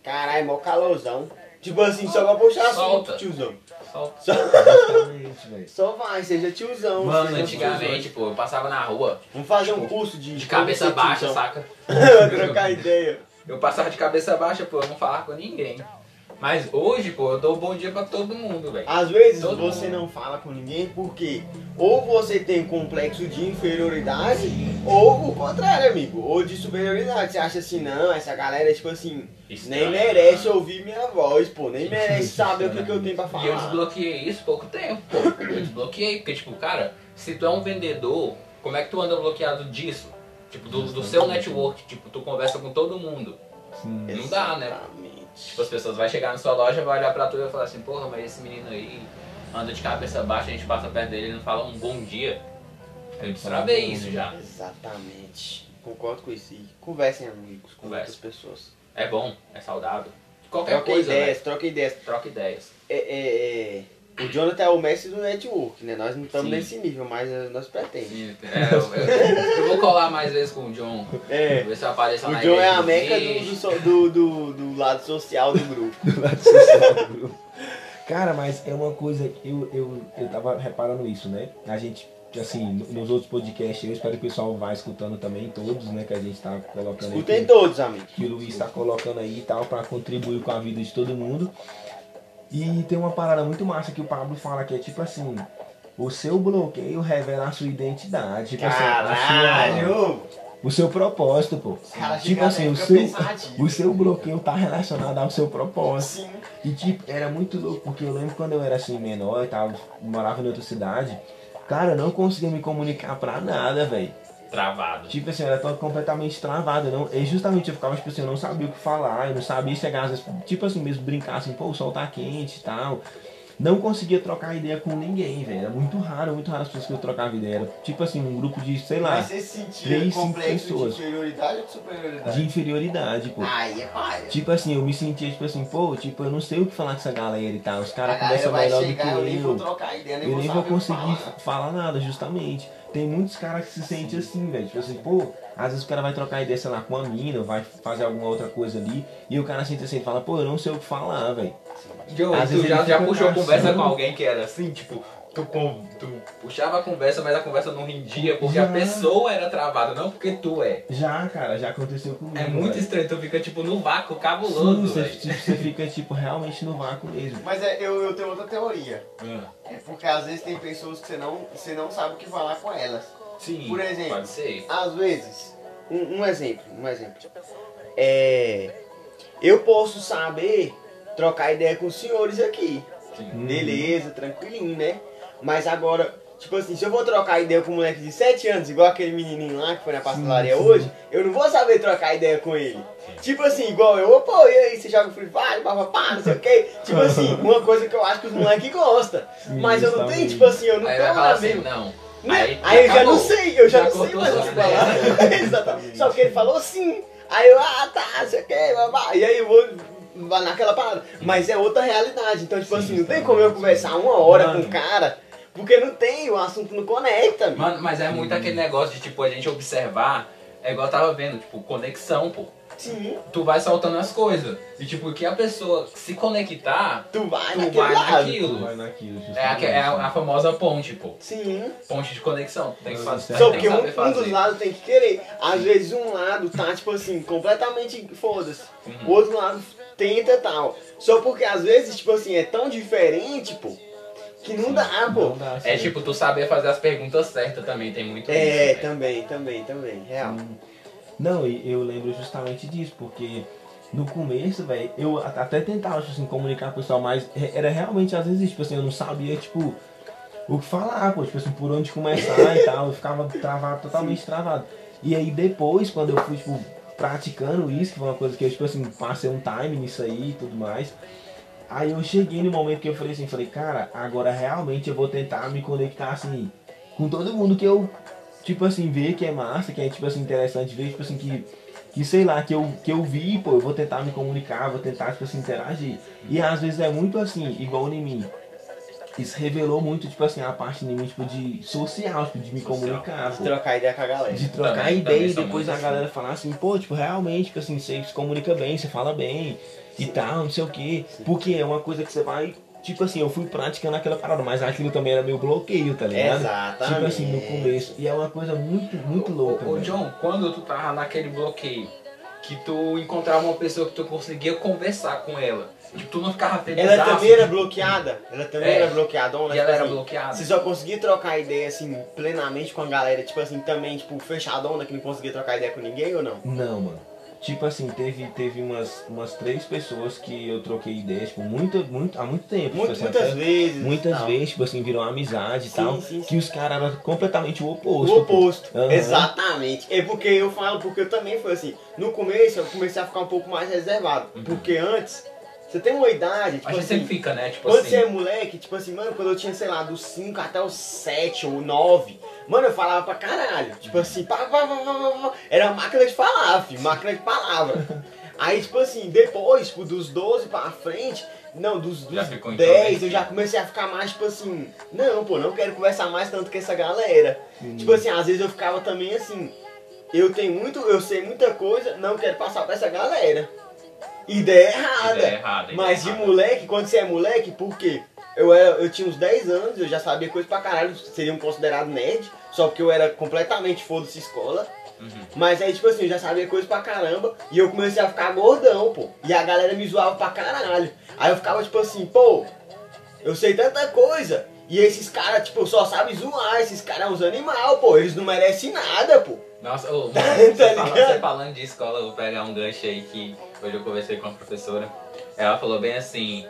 Speaker 1: Caralho, mó calorzão. Tipo assim, só pra puxar
Speaker 3: Solta.
Speaker 1: assunto, tiozão.
Speaker 3: Só-
Speaker 1: Só,
Speaker 2: velho.
Speaker 1: só vai, seja tiozão.
Speaker 3: Mano,
Speaker 1: seja
Speaker 3: antigamente,
Speaker 1: tiozão.
Speaker 3: pô, eu passava na rua
Speaker 1: Vamos fazer um
Speaker 3: tipo,
Speaker 1: curso de...
Speaker 3: de cabeça baixa,
Speaker 1: tiozão.
Speaker 3: saca?
Speaker 1: Trocar ideia.
Speaker 3: Eu passava de cabeça baixa, pô, eu não falava com ninguém. Mas hoje, pô, eu dou bom dia pra todo mundo, velho.
Speaker 1: Às vezes
Speaker 3: Todo
Speaker 1: você
Speaker 3: mundo.
Speaker 1: não fala com ninguém porque ou você tem um complexo de inferioridade ou o contrário, amigo. Ou de superioridade. Você acha assim, não, essa galera, tipo assim,
Speaker 3: Estranho,
Speaker 1: nem merece
Speaker 3: né?
Speaker 1: ouvir minha voz, pô. Nem merece saber o que, que eu tenho pra
Speaker 3: E eu
Speaker 1: falar.
Speaker 3: desbloqueei isso há pouco tempo, pô. Eu desbloqueei, porque, tipo, cara, se tu é um vendedor, como é que tu anda bloqueado disso? Tipo, do, do seu network, tipo, tu conversa com todo mundo.
Speaker 2: Sim.
Speaker 3: Não dá, né? Tipo, as pessoas vão chegar na sua loja, vai olhar pra tu e vai falar assim, porra, mas esse menino aí anda de cabeça baixa, a gente passa perto dele e não fala um bom dia. Eu destravei isso já.
Speaker 1: Exatamente. Concordo com isso. E conversem, amigos, com
Speaker 3: Conversa.
Speaker 1: outras pessoas.
Speaker 3: É bom, é saudável. Qualquer
Speaker 1: Troca
Speaker 3: coisa,
Speaker 1: ideias,
Speaker 3: né?
Speaker 1: troca ideias.
Speaker 3: Troca ideias.
Speaker 1: É, é, é, O Jonathan é o mestre do network, né? Nós não estamos nesse nível, mas eh, nós pretendemos.
Speaker 3: É, eu, eu- eu vou colar mais vezes com o John.
Speaker 1: É.
Speaker 3: Ver se eu apareço
Speaker 1: O John é a meca do, do, do, do, do lado social do grupo.
Speaker 2: do lado social do grupo. Cara, mas é uma coisa que eu, eu, eu tava reparando isso, né? A gente, assim, nos outros podcasts, eu espero que o pessoal vá escutando também, todos, né? Que a gente tá colocando
Speaker 1: Escutem
Speaker 2: aqui.
Speaker 1: todos, amigos.
Speaker 2: que o Luiz está colocando aí e tal, para contribuir com a vida de todo mundo. E tem uma parada muito massa que o Pablo fala que é tipo assim, o seu bloqueio revela a sua identidade. Tipo assim,
Speaker 1: Caralho!
Speaker 2: o seu propósito, pô.
Speaker 1: Cara,
Speaker 2: Tipo assim, o seu, o seu bloqueio tá relacionado ao seu propósito.
Speaker 1: Sim.
Speaker 2: E tipo, era muito louco, porque eu lembro quando eu era assim menor e tal, morava em outra cidade, cara, eu não conseguia me comunicar pra nada, velho.
Speaker 3: Travado.
Speaker 2: Tipo assim, era completamente travado. Não, e justamente eu ficava, tipo assim, eu não sabia o que falar, eu não sabia chegar, às vezes, tipo assim, mesmo brincar assim, pô, o sol tá quente e tal. Não conseguia trocar ideia com ninguém, velho. Era muito raro, muito raro as pessoas que eu trocava ideia. Era tipo assim, um grupo de, sei lá, três, cinco pessoas.
Speaker 1: de inferioridade ou de superioridade?
Speaker 2: de inferioridade, pô.
Speaker 1: Aí é paia.
Speaker 2: Tipo assim, eu me sentia, tipo assim, pô, tipo, eu não sei o que falar com essa galera e tal. Os caras conversam melhor do
Speaker 1: chegar, eu nem
Speaker 2: que eu.
Speaker 1: ideia, nem
Speaker 2: Eu nem vou
Speaker 1: que
Speaker 2: conseguir
Speaker 1: falar.
Speaker 2: falar nada, justamente. Tem muitos caras que se sentem assim, velho. Tipo assim, pô, às vezes o cara vai trocar ideia, sei lá, com uma mina, ou vai fazer alguma outra coisa ali, e o cara sente assim e fala, pô, eu não sei o que falar, velho. Às
Speaker 3: tu
Speaker 2: vezes
Speaker 3: já,
Speaker 2: ele
Speaker 3: já puxou conversa com alguém que era assim, tipo, tu, com- tu puxava a conversa, mas a conversa não rendia porque a
Speaker 2: Já.
Speaker 3: pessoa era travada, não porque tu é.
Speaker 2: Já, cara, já aconteceu comigo.
Speaker 3: É muito
Speaker 2: velho.
Speaker 3: estranho, tu fica tipo no vácuo
Speaker 2: Sim,
Speaker 3: cabuloso,
Speaker 2: você, tipo, você fica, tipo, realmente no vácuo mesmo.
Speaker 1: Mas é, eu, eu tenho outra teoria.
Speaker 3: Ah,
Speaker 1: É porque às vezes tem pessoas que você não, você não sabe o que falar com elas.
Speaker 3: Sim,
Speaker 1: Por exemplo.
Speaker 3: pode ser.
Speaker 1: Às vezes, um, um exemplo, um exemplo. É, eu posso saber trocar ideia com os senhores aqui.
Speaker 3: Sim.
Speaker 2: Hum.
Speaker 1: Beleza, tranquilinho, né? Mas agora, Tipo assim, se eu vou trocar ideia com um moleque de 7 anos, igual aquele menininho lá que foi na pastelaria
Speaker 2: sim.
Speaker 1: hoje, eu não vou saber trocar ideia com ele. Tipo assim, igual eu, pô, e aí, você joga Free Fire, papapá, não sei o quê. Tipo assim, uma coisa que eu acho que os moleques gostam.
Speaker 2: Sim,
Speaker 1: Mas eu não tenho, tipo assim, eu não
Speaker 3: Aí
Speaker 1: na
Speaker 3: assim, não.
Speaker 1: Né? Aí, eu já não sei, eu já,
Speaker 3: Já
Speaker 1: não sei mais o que falar. Exatamente. Só que ele falou sim. Aí eu, ah, tá, sei o que, babá. E aí eu vou naquela parada. Mas é outra realidade. Então, tipo
Speaker 2: Sim,
Speaker 1: assim, não tem
Speaker 2: exatamente.
Speaker 1: como eu conversar uma hora
Speaker 2: Mano.
Speaker 1: com o cara, porque não tem, o assunto não conecta.
Speaker 3: Mano, mas é muito aquele negócio de, tipo, a gente observar, é igual eu tava vendo, tipo, conexão, pô.
Speaker 1: Sim,
Speaker 3: Tu vai soltando as coisas. E, tipo, que a pessoa se conectar,
Speaker 1: tu vai
Speaker 3: tu
Speaker 1: naquele
Speaker 3: vai
Speaker 1: lado.
Speaker 3: naquilo.
Speaker 2: Vai naquilo,
Speaker 3: É a, é a- a famosa ponte, pô.
Speaker 1: Sim.
Speaker 3: Ponte de conexão. Tu tem que fazer.
Speaker 2: Só
Speaker 3: que
Speaker 1: um, um dos lados tem que querer. Às vezes um lado tá, tipo assim, completamente foda-se.
Speaker 3: Uhum.
Speaker 1: O outro lado tenta tal. Só porque às vezes, tipo assim, é tão diferente, pô, que não dá, pô.
Speaker 2: Não dá,
Speaker 3: É tipo, tu saber fazer as perguntas certas também, tem muito
Speaker 1: É,
Speaker 3: isso. né?
Speaker 1: também, também, também. Real.
Speaker 2: Não, e eu lembro justamente disso, porque no começo, velho, eu até tentava, tipo assim, comunicar com o pessoal, mas era realmente, às vezes, tipo assim, eu não sabia, tipo, o que falar, pô, tipo assim, por onde começar e tal, eu ficava travado, totalmente travado. E aí depois, quando eu fui, tipo, praticando isso, que foi uma coisa que eu, tipo assim, passei um time nisso aí e tudo mais, aí eu cheguei no momento que eu falei assim, falei, cara, agora realmente eu vou tentar me conectar, assim, com todo mundo que eu tipo assim, ver que é massa, que é tipo assim, interessante ver, tipo assim, que, que sei lá, que eu, que eu vi, pô, eu vou tentar me comunicar, vou tentar, tipo assim, interagir. E às vezes é muito assim, igual em mim. Isso revelou muito, tipo assim, a parte de mim, tipo, de social, tipo, de me
Speaker 3: Social.
Speaker 2: comunicar,
Speaker 1: De
Speaker 2: pô.
Speaker 1: trocar ideia com a galera.
Speaker 2: De trocar
Speaker 3: Também-
Speaker 2: ideia
Speaker 3: também
Speaker 2: e depois a
Speaker 3: assim.
Speaker 2: galera falar assim, pô, tipo, realmente, tipo assim, você se comunica bem, você fala bem e tal, não sei o quê. Porque é uma coisa que você vai, tipo assim, eu fui praticando aquela parada, mas aquilo também era meu bloqueio, tá ligado?
Speaker 1: Exatamente.
Speaker 2: Tipo assim, no começo. E é uma coisa muito, muito louca.
Speaker 3: Ô, ô. John, quando tu tava naquele bloqueio, que tu encontrava uma pessoa que tu conseguia conversar com ela, tipo, tu não ficava feliz.
Speaker 1: Ela também era bloqueada. Ela também
Speaker 3: É.
Speaker 1: era bloqueadona.
Speaker 3: E ela
Speaker 1: tipo
Speaker 3: era
Speaker 1: assim,
Speaker 3: bloqueada.
Speaker 1: Você só conseguia trocar ideia assim, plenamente com a galera, tipo assim, também, tipo, fechadona, que não conseguia trocar ideia com ninguém ou não?
Speaker 2: Não, mano. Tipo assim, teve, teve umas, umas três pessoas que eu troquei ideias, tipo, muito, muito, há muito tempo.
Speaker 1: Muito,
Speaker 2: tipo assim,
Speaker 1: muitas
Speaker 2: até-
Speaker 1: vezes.
Speaker 2: Muitas
Speaker 1: tal.
Speaker 2: vezes, tipo assim, virou amizade e
Speaker 1: Sim,
Speaker 2: tal.
Speaker 1: sim, sim.
Speaker 2: Que os caras eram completamente o oposto.
Speaker 1: O oposto,
Speaker 2: Aham.
Speaker 1: exatamente. É porque eu falo, porque eu também fui assim. No começo eu comecei a ficar um pouco mais reservado. Porque antes, você tem uma idade, tipo
Speaker 3: A gente
Speaker 1: assim.
Speaker 3: sempre fica, né? Tipo
Speaker 1: Quando
Speaker 3: assim.
Speaker 1: você é moleque, tipo assim, mano, quando eu tinha, sei lá, dos 5 até os 7 ou 9, mano, eu falava pra caralho. Tipo assim, pá, pá, pá, pá, pá, pá. era máquina de falar, filho, máquina de palavra. Aí, tipo assim, depois, tipo, dos 12 pra frente, não, dos, dos
Speaker 3: ficou
Speaker 1: 10, eu já comecei a ficar mais, tipo assim, não, pô, não quero conversar mais tanto com essa galera.
Speaker 2: Hum.
Speaker 1: Tipo assim, às vezes eu ficava também assim, eu tenho muito, eu sei muita coisa, não quero passar pra essa galera. Ideia errada.
Speaker 3: Ideia errada, ideia
Speaker 1: Mas de
Speaker 3: errada.
Speaker 1: moleque, quando você é moleque, por quê? Eu, era, eu tinha uns 10 anos, eu já sabia coisa pra caralho, seriam considerado nerd, só porque eu era completamente foda-se escola.
Speaker 3: Uhum.
Speaker 1: Mas aí, tipo assim, eu já sabia coisa pra caramba, e eu comecei a ficar gordão, pô. E a galera me zoava pra caralho. Aí eu ficava, tipo assim, pô, eu sei tanta coisa, e esses caras, tipo, só sabem zoar, esses caras são uns animal, pô, eles não merecem nada, pô.
Speaker 3: Nossa, ô, mano,
Speaker 1: Tá
Speaker 3: você, fala- você falando de escola, eu vou pegar um gancho aí que hoje eu conversei com a professora. Ela falou bem assim,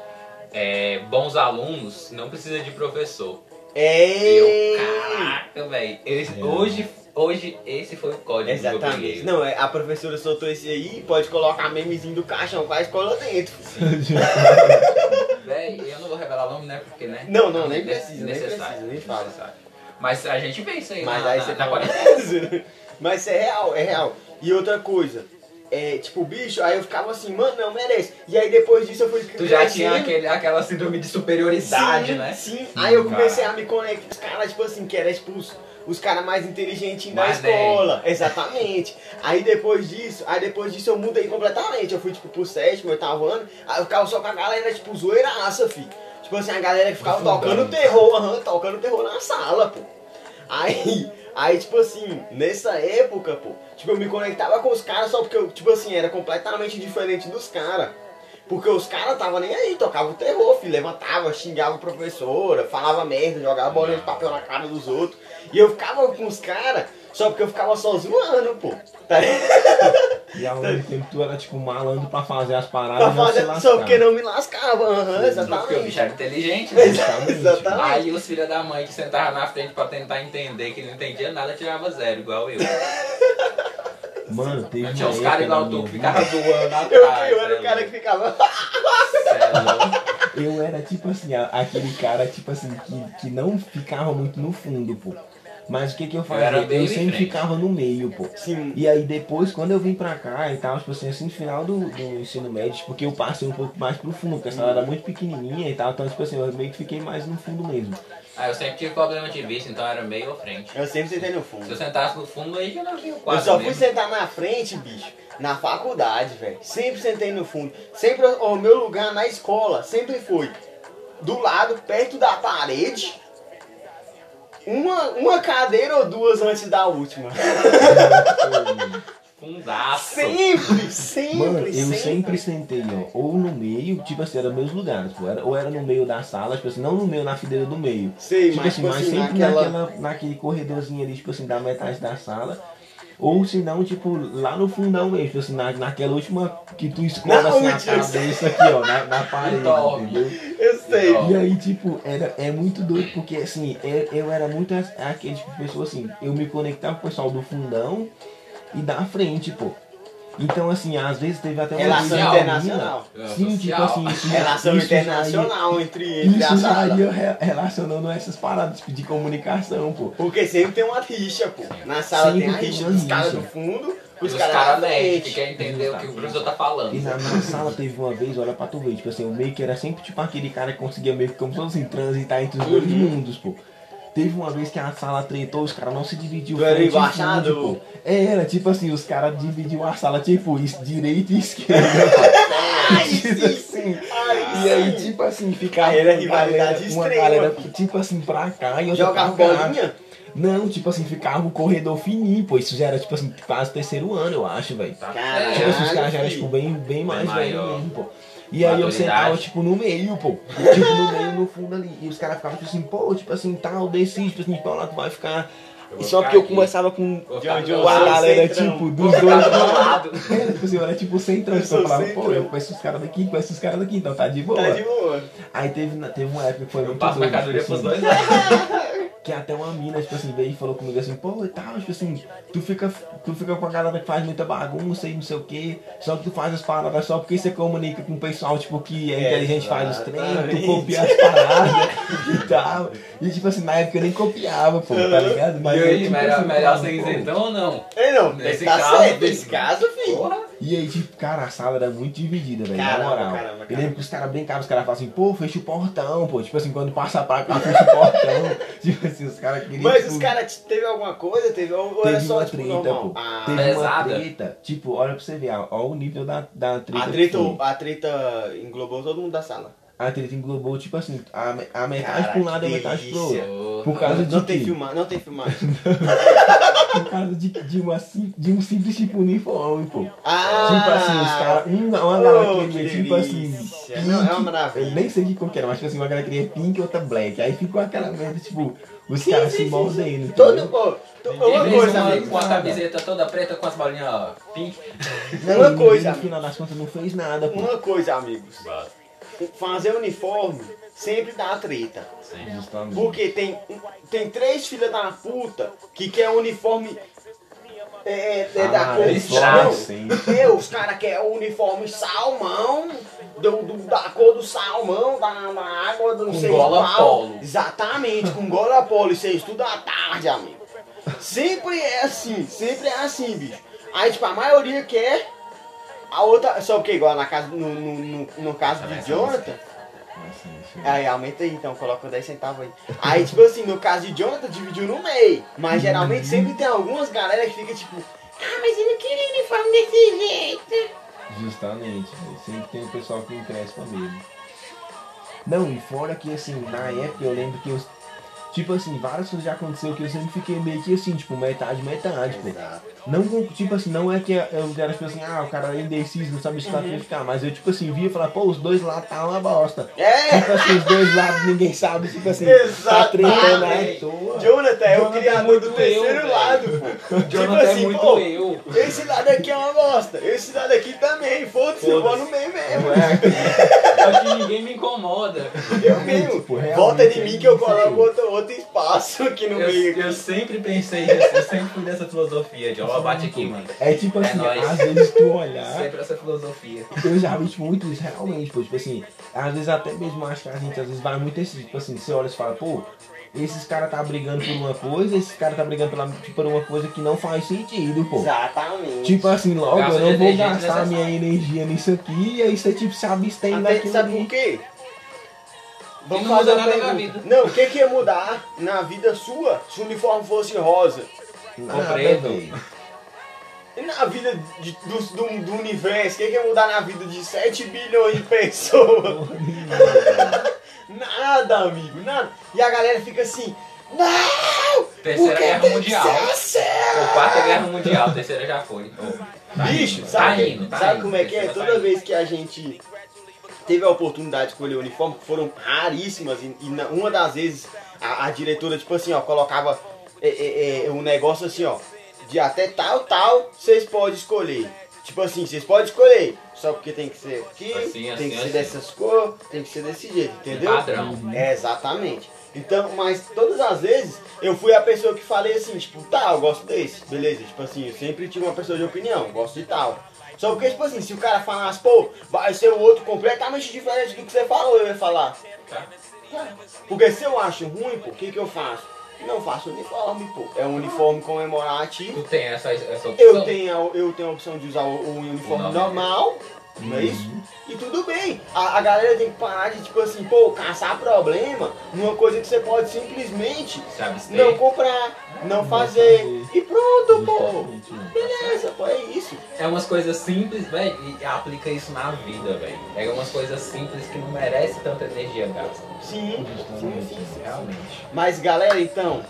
Speaker 3: é, bons alunos não precisa de professor.
Speaker 1: É.
Speaker 3: eu, caraca, velho.
Speaker 2: É.
Speaker 3: Hoje, hoje esse foi o código
Speaker 1: Exatamente. Não, é, a professora soltou esse aí, pode colocar memezinho do caixão com a escola dentro.
Speaker 3: Véi, eu não vou revelar o nome, né? Porque, né?
Speaker 1: Não, não, nem
Speaker 3: ne-
Speaker 1: precisa, nem precisa, nem fala.
Speaker 3: Mas a gente vê isso aí
Speaker 1: Mas
Speaker 3: na,
Speaker 1: aí
Speaker 3: na,
Speaker 1: você
Speaker 3: na
Speaker 1: fala.
Speaker 3: quarentena.
Speaker 1: Mas isso é real, é real. E outra coisa, é, tipo, bicho, aí eu ficava assim, mano, não merece. E aí depois disso eu fui
Speaker 3: Tu já tinha aquele, aquela síndrome de superioridade,
Speaker 1: sim,
Speaker 3: né?
Speaker 1: Sim, aí eu comecei
Speaker 3: Cara.
Speaker 1: a me conectar com os caras, tipo assim, que era tipo os, os caras mais inteligentes da escola. Exatamente. Aí depois disso, aí depois disso eu mudei completamente. Eu fui tipo pro sétimo, oitavo ano, aí eu ficava só com a galera, tipo, zoeiraça, fi. Tipo assim, a galera que ficava tocando terror, aham, tocando terror na sala, pô. Aí, aí, tipo assim, nessa época, pô, tipo, eu me conectava com os caras só porque eu, tipo assim, era completamente diferente dos caras. Porque os caras tava nem aí, tocava o terror, filho, levantava, xingava a professora, falava merda, jogava bolinha de papel na cara dos outros. E eu ficava com os caras só porque eu ficava só zoando, pô. Tá?
Speaker 2: E ao mesmo tempo tu era tipo malandro pra fazer as
Speaker 1: Pra
Speaker 2: paradas não se
Speaker 1: fazer só porque não me lascava. Aham,
Speaker 3: Porque o bicho
Speaker 1: exatamente.
Speaker 3: era inteligente, né?
Speaker 2: Exatamente.
Speaker 1: Exatamente.
Speaker 3: Aí os filhos da mãe que sentavam na frente pra tentar entender que não entendia nada, tirava zero, igual eu.
Speaker 2: Mano, teve
Speaker 3: Não tinha uns caras igual tu que ficavam zoando atrás.
Speaker 1: Eu, eu era
Speaker 3: cê
Speaker 1: o cara que ficava.
Speaker 2: Eu era tipo assim, aquele cara tipo assim, que, que não ficava muito no fundo, pô. Mas o que que eu fazia? Eu,
Speaker 3: em
Speaker 2: sempre
Speaker 3: frente.
Speaker 2: ficava no meio, pô.
Speaker 1: Sim.
Speaker 2: E aí depois, quando eu vim pra cá e tal, tipo assim, assim, no final do, do ensino médio, porque eu passei um pouco mais pro fundo, porque a sala era muito pequenininha e tal, então tipo assim, eu meio que fiquei mais no fundo mesmo.
Speaker 3: Ah, eu sempre tive problema de vista, então era meio ou frente.
Speaker 1: Eu sempre sentei no
Speaker 3: Se eu
Speaker 1: fundo.
Speaker 3: sentasse no fundo aí que eu não tinha o
Speaker 1: Eu
Speaker 3: quadro
Speaker 1: só fui
Speaker 3: mesmo.
Speaker 1: sentar na frente, bicho, na faculdade, velho. Sempre sentei no fundo. Sempre o meu lugar na escola sempre foi do lado, perto da parede. Uma, uma cadeira ou duas antes da última.
Speaker 3: Fundaço.
Speaker 1: Sempre, sempre,
Speaker 2: Mano, eu
Speaker 1: sempre.
Speaker 2: sempre sentei, ó, ou no meio, tipo assim, era meus lugares, pô, era, ou era no meio da sala, tipo assim, não no meio, na fileira do meio.
Speaker 1: Sei,
Speaker 2: Tipo
Speaker 1: mas,
Speaker 2: assim,
Speaker 1: tipo
Speaker 2: mas
Speaker 1: assim,
Speaker 2: sempre
Speaker 1: naquela...
Speaker 2: naquela, naquele corredorzinho ali, tipo assim, da metade da sala. Ou se não, tipo, lá no fundão mesmo, tipo assim, na, naquela última que tu escova
Speaker 1: Na
Speaker 2: assim a cabeça aqui, ó, na, na parede, entendeu?
Speaker 1: Sei.
Speaker 2: E aí, tipo, era, é muito doido, porque assim, eu, eu era muito aquele tipo de pessoa assim, eu me conectava com o pessoal do fundão e da frente, pô. Então, assim, às vezes teve até uma
Speaker 1: Relação internacional.
Speaker 2: Sim, tipo
Speaker 3: Social.
Speaker 2: assim, isso,
Speaker 1: Relação
Speaker 2: isso já
Speaker 1: internacional entre, entre
Speaker 2: Isso já ia re- relacionando essas paradas tipo, de comunicação, pô.
Speaker 1: Porque sempre tem uma rixa, pô. Na sala
Speaker 2: Sempre
Speaker 1: tem a rixa dos caras do fundo,
Speaker 3: E
Speaker 1: os
Speaker 3: os
Speaker 1: caras da
Speaker 3: nerds que querem entender o que o professor tá falando.
Speaker 2: E na minha sala teve uma vez, olha pra tu ver, tipo assim, o meio que era sempre tipo aquele cara que conseguia meio que como se fosse assim, transitar entre os dois
Speaker 1: Uhum.
Speaker 2: mundos, pô. Teve uma vez que a sala tretou, os caras não se frente e
Speaker 1: embaixador?
Speaker 2: fundo, pô. Era, tipo assim, os caras dividiam a sala, tipo, isso, direita e esquerda. Tipo
Speaker 1: sim.
Speaker 2: assim.
Speaker 1: Ai,
Speaker 2: E aí, tipo assim, ficava
Speaker 1: era
Speaker 2: uma
Speaker 1: rivalidade
Speaker 2: galera, uma galera, tipo assim, pra cá e outra
Speaker 1: Jogava
Speaker 2: pra cá.
Speaker 1: bolinha?
Speaker 2: Não, tipo assim, ficava o corredor fininho, pô. Isso já era, tipo assim, quase terceiro ano, eu acho, velho.
Speaker 1: Caralho.
Speaker 2: Tipo assim, os caras já eram, tipo, bem, bem mais mesmo, pô. E aí eu sentava, tipo, no meio, pô. Tipo, no meio, no fundo ali. E os caras ficavam, tipo assim, pô, tipo assim, tal, decide, tipo assim, pô, lá tu vai ficar.
Speaker 3: Eu
Speaker 2: E só que eu
Speaker 3: aqui.
Speaker 2: começava com,
Speaker 1: eu
Speaker 2: com a galera, tipo, dos dois
Speaker 1: do
Speaker 2: lados.
Speaker 1: lado.
Speaker 2: É, tipo assim, eu era tipo centrão,
Speaker 1: Eu
Speaker 2: então eu falava, pô, eu conheço os caras daqui, conheço os caras daqui, então tá de boa.
Speaker 1: Tá de boa.
Speaker 2: Aí teve, teve uma época que foi
Speaker 3: Eu
Speaker 2: muito
Speaker 3: passo
Speaker 2: doido,
Speaker 3: mercadoria
Speaker 2: tipo
Speaker 3: pros
Speaker 2: assim,
Speaker 3: dois lados.
Speaker 2: que até uma mina, tipo assim, veio e falou comigo assim, pô, e tal, tipo assim, tu fica, tu fica com a galera que faz muita bagunça e não sei o que, só que tu faz as paradas só porque você comunica com o pessoal, tipo, que é inteligente faz os treinos, tu copia as paradas e tal. E tipo assim, na época eu nem copiava, pô, tá ligado?
Speaker 3: E
Speaker 2: eu,
Speaker 3: aí,
Speaker 2: tipo
Speaker 3: melhor,
Speaker 2: assim,
Speaker 3: melhor ser isentão ou não?
Speaker 1: Ei, não,
Speaker 3: Nesse
Speaker 1: tá
Speaker 3: caso,
Speaker 1: certo.
Speaker 3: filho.
Speaker 1: Nesse caso, filho.
Speaker 3: Porra.
Speaker 2: E aí, tipo, cara, a sala era muito dividida, velho, na moral.
Speaker 1: caramba,
Speaker 2: Eu
Speaker 1: caramba.
Speaker 2: lembro que os caras brincavam, os caras falavam assim, pô, fecha o portão, pô. Tipo assim, quando passa pra cá, fecha o portão. tipo assim, os caras queriam.
Speaker 1: Mas
Speaker 2: tipo,
Speaker 1: os caras teve alguma coisa? Teve ou ou era
Speaker 2: Teve
Speaker 1: só
Speaker 2: uma
Speaker 1: tipo
Speaker 2: treta,
Speaker 1: normal?
Speaker 2: pô.
Speaker 1: Ah,
Speaker 2: Teve
Speaker 3: Pesada.
Speaker 2: uma treta. Tipo, olha pra você ver, ó, ó o nível da, da treta.
Speaker 1: a treta, a treta englobou todo mundo da sala.
Speaker 2: A treta englobou, tipo assim, a, a metade
Speaker 1: Cara,
Speaker 2: pra um lado e a metade pro outro. Por causa de
Speaker 1: Não tem filmagem, não tem filmagem.
Speaker 2: Por causa de, de, uma, de um simples tipo uniforme, pô.
Speaker 1: Ah!
Speaker 2: Tipo assim, os caras. Uma, uma galera
Speaker 1: Oh,
Speaker 2: queria,
Speaker 1: que
Speaker 2: tipo assim.
Speaker 1: delícia. Não, é uma
Speaker 2: Eu
Speaker 1: maravilha.
Speaker 2: nem sei que cor que era, mas tipo assim, uma galera queria pink e outra black. Aí ficou aquela merda, tipo, os
Speaker 1: Sim,
Speaker 2: caras
Speaker 1: sim,
Speaker 2: se mordendo.
Speaker 1: Todo, to-
Speaker 3: Ninguém
Speaker 1: uma coisa,
Speaker 3: uma, com a camiseta toda preta com as bolinhas ó, pink.
Speaker 1: Não, uma coisa,
Speaker 2: No final das contas não fez nada, pô.
Speaker 1: Uma coisa, amigos. Fazer uniforme sempre dá treta.
Speaker 2: Justamente.
Speaker 1: Porque tem, tem três filhas da puta que quer uniforme é, é, é da
Speaker 2: Ah,
Speaker 1: cor do salmão.
Speaker 2: sim.
Speaker 1: Meu, os caras querem o uniforme salmão, do, do- da cor do salmão, da, da água do
Speaker 3: Com
Speaker 1: sei
Speaker 3: gola
Speaker 1: qual.
Speaker 3: polo.
Speaker 1: Exatamente, com gola polo. Isso aí estuda à tarde, amigo. Sempre é assim, sempre é assim, bicho. Aí, tipo, a maioria quer. A outra, só que igual na casa, no, no, no, no caso de Jonathan,
Speaker 2: Assim, assim.
Speaker 1: Aí, aumenta aí então, coloca 10 centavos aí. Aí, tipo assim, no caso de Jonathan, dividiu no meio. Mas geralmente sempre tem algumas galera que fica tipo, ah, mas eu não queria uniforme desse jeito.
Speaker 2: Justamente. Sempre tem o pessoal que encrespa mesmo. Não, e fora que assim, na época eu lembro que eu. Tipo assim, várias coisas já aconteceu que eu sempre fiquei meio que assim, tipo, metade, metade, pô.
Speaker 1: Exato.
Speaker 2: Não, tipo assim, não é que eu era tipo assim, ah, o cara é indeciso, não sabe se tá uhum. ficar, mas eu tipo assim, via e falava, pô, os dois lá tá uma bosta.
Speaker 1: É!
Speaker 2: Tipo assim, os dois lados ninguém sabe, tipo assim, tá tretando à toa.
Speaker 1: Jonathan é o criador
Speaker 3: é muito
Speaker 1: do terceiro
Speaker 3: eu,
Speaker 1: lado, pô. tipo
Speaker 3: é
Speaker 1: assim,
Speaker 3: muito
Speaker 1: pô,
Speaker 3: eu.
Speaker 1: esse lado aqui é uma bosta, esse lado aqui também, foda-se, eu vou no meio mesmo.
Speaker 3: Aqui ninguém me incomoda.
Speaker 1: Eu mesmo.
Speaker 2: Tipo,
Speaker 1: Volta de
Speaker 2: é
Speaker 1: mim que eu coloco
Speaker 2: tipo.
Speaker 1: outro, outro espaço aqui no
Speaker 4: Eu,
Speaker 1: meio.
Speaker 4: eu sempre pensei nisso, eu sempre fui dessa filosofia de ó, bate aqui, mano.
Speaker 2: É tipo
Speaker 4: É
Speaker 2: assim,
Speaker 4: nóis.
Speaker 2: às vezes tu olhar,
Speaker 4: Sempre essa filosofia.
Speaker 2: eu já vi tipo, muito isso, realmente, pô, tipo assim, às vezes até mesmo acho que a gente às vezes vai muito esse, tipo assim, você olha e fala, pô, esses caras tá brigando por uma coisa, esses caras tá brigando pela, tipo, por uma coisa que não faz sentido, pô.
Speaker 1: Exatamente.
Speaker 2: Tipo assim, logo eu não vou gastar minha energia nisso aqui, e aí você tipo se abstém
Speaker 1: Até,
Speaker 2: daquilo
Speaker 1: sabe por quê? Vamos
Speaker 3: não
Speaker 1: fazer
Speaker 3: muda nada na vida.
Speaker 1: Não, o que, que ia mudar na vida sua se o uniforme fosse rosa?
Speaker 3: Compreendo.
Speaker 1: E na vida de- do, do, do universo? O que, que ia mudar na vida de 7 bilhões de pessoas? Nada, amigo, nada. E a galera fica assim, não!
Speaker 3: Terceira Guerra Mundial.
Speaker 1: assim."
Speaker 3: Ou Quarta Guerra Mundial, a terceira já foi. Tá
Speaker 1: Bicho,
Speaker 3: indo,
Speaker 1: sabe,
Speaker 3: tá indo, tá
Speaker 1: sabe
Speaker 3: indo.
Speaker 1: como é que é?
Speaker 3: Tá
Speaker 1: Toda vez que a gente teve a oportunidade de escolher o uniforme, que foram raríssimas, e, e na- uma das vezes a, a diretora, tipo assim, ó, colocava é, é, é, um negócio assim, ó, de até tal, tal, vocês podem escolher. Tipo assim, vocês podem escolher, só porque tem que ser aqui,
Speaker 3: Assim,
Speaker 1: tem
Speaker 3: assim,
Speaker 1: que ser
Speaker 3: assim.
Speaker 1: dessas cores, tem que ser desse jeito, entendeu?
Speaker 3: Padrão.
Speaker 1: É, exatamente. Então, mas todas as vezes eu fui a pessoa que falei assim, tipo, tá, eu gosto desse, beleza. Tipo assim, eu sempre tive uma pessoa de opinião, gosto de tal. Só porque, tipo assim, se o cara falasse, pô, vai ser o outro completamente diferente do que você falou, eu ia falar.
Speaker 3: Tá?
Speaker 1: Porque se eu acho ruim, pô, o que que eu faço? Não faço uniforme, pô. É um uniforme comemorativo.
Speaker 3: Tu tem essa, essa opção?
Speaker 1: Eu tenho, a, eu tenho a opção de usar o, o uniforme
Speaker 3: O normal.
Speaker 1: normal, não é isso? E tudo bem. A, a galera tem que parar de, tipo assim, pô, caçar problema numa coisa que você pode simplesmente não comprar, não fazer. E pronto, pô.
Speaker 2: Mano.
Speaker 1: Beleza, pô, é isso.
Speaker 3: É umas coisas simples, velho, e aplica isso na vida, velho. É umas coisas simples que não merece tanta energia gasta.
Speaker 1: Sim, sim, sim.
Speaker 3: Realmente.
Speaker 1: Mas galera, então,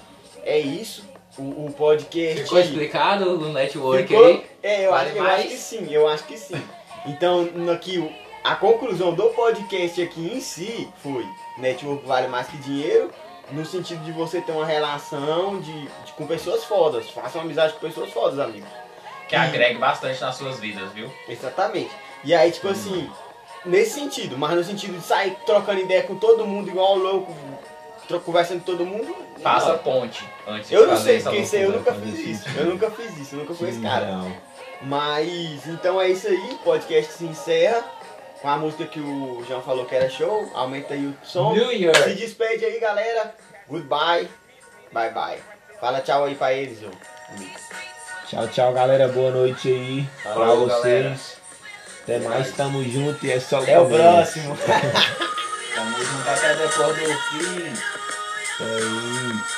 Speaker 1: é isso. O, o podcast.
Speaker 3: Ficou explicado o network
Speaker 1: Ficou?
Speaker 3: aí?
Speaker 1: É, eu,
Speaker 3: Vale
Speaker 1: acho, eu acho que sim, eu acho que sim. Então, aqui, a conclusão do podcast aqui em si foi: network vale mais que dinheiro, no sentido de você ter uma relação de, de- com pessoas fodas. Faça uma amizade com pessoas fodas, amigo.
Speaker 3: Que agregue bastante nas suas vidas, viu?
Speaker 1: Exatamente. E aí, tipo assim, nesse sentido, mas no sentido de sair trocando ideia com todo mundo igual louco, conversando com todo mundo.
Speaker 3: Faça
Speaker 1: não.
Speaker 3: ponte antes
Speaker 1: Eu
Speaker 3: de
Speaker 1: não sei, aí eu nunca fiz
Speaker 2: isso.
Speaker 1: Eu nunca fiz isso, eu nunca fui esse cara.
Speaker 2: não.
Speaker 1: Mas então é isso aí, o podcast se encerra com a música que o João falou que era show. Aumenta aí o som.
Speaker 3: New Year.
Speaker 1: Se despede aí, galera. Goodbye. Bye bye. Fala tchau aí pra eles, João.
Speaker 2: Tchau, tchau, galera. Boa noite aí pra
Speaker 3: Falou,
Speaker 2: vocês.
Speaker 3: galera.
Speaker 2: Até mais, tamo junto e é só
Speaker 1: Até o próximo.
Speaker 4: Tamo junto até depois do fim.
Speaker 2: Isso aí.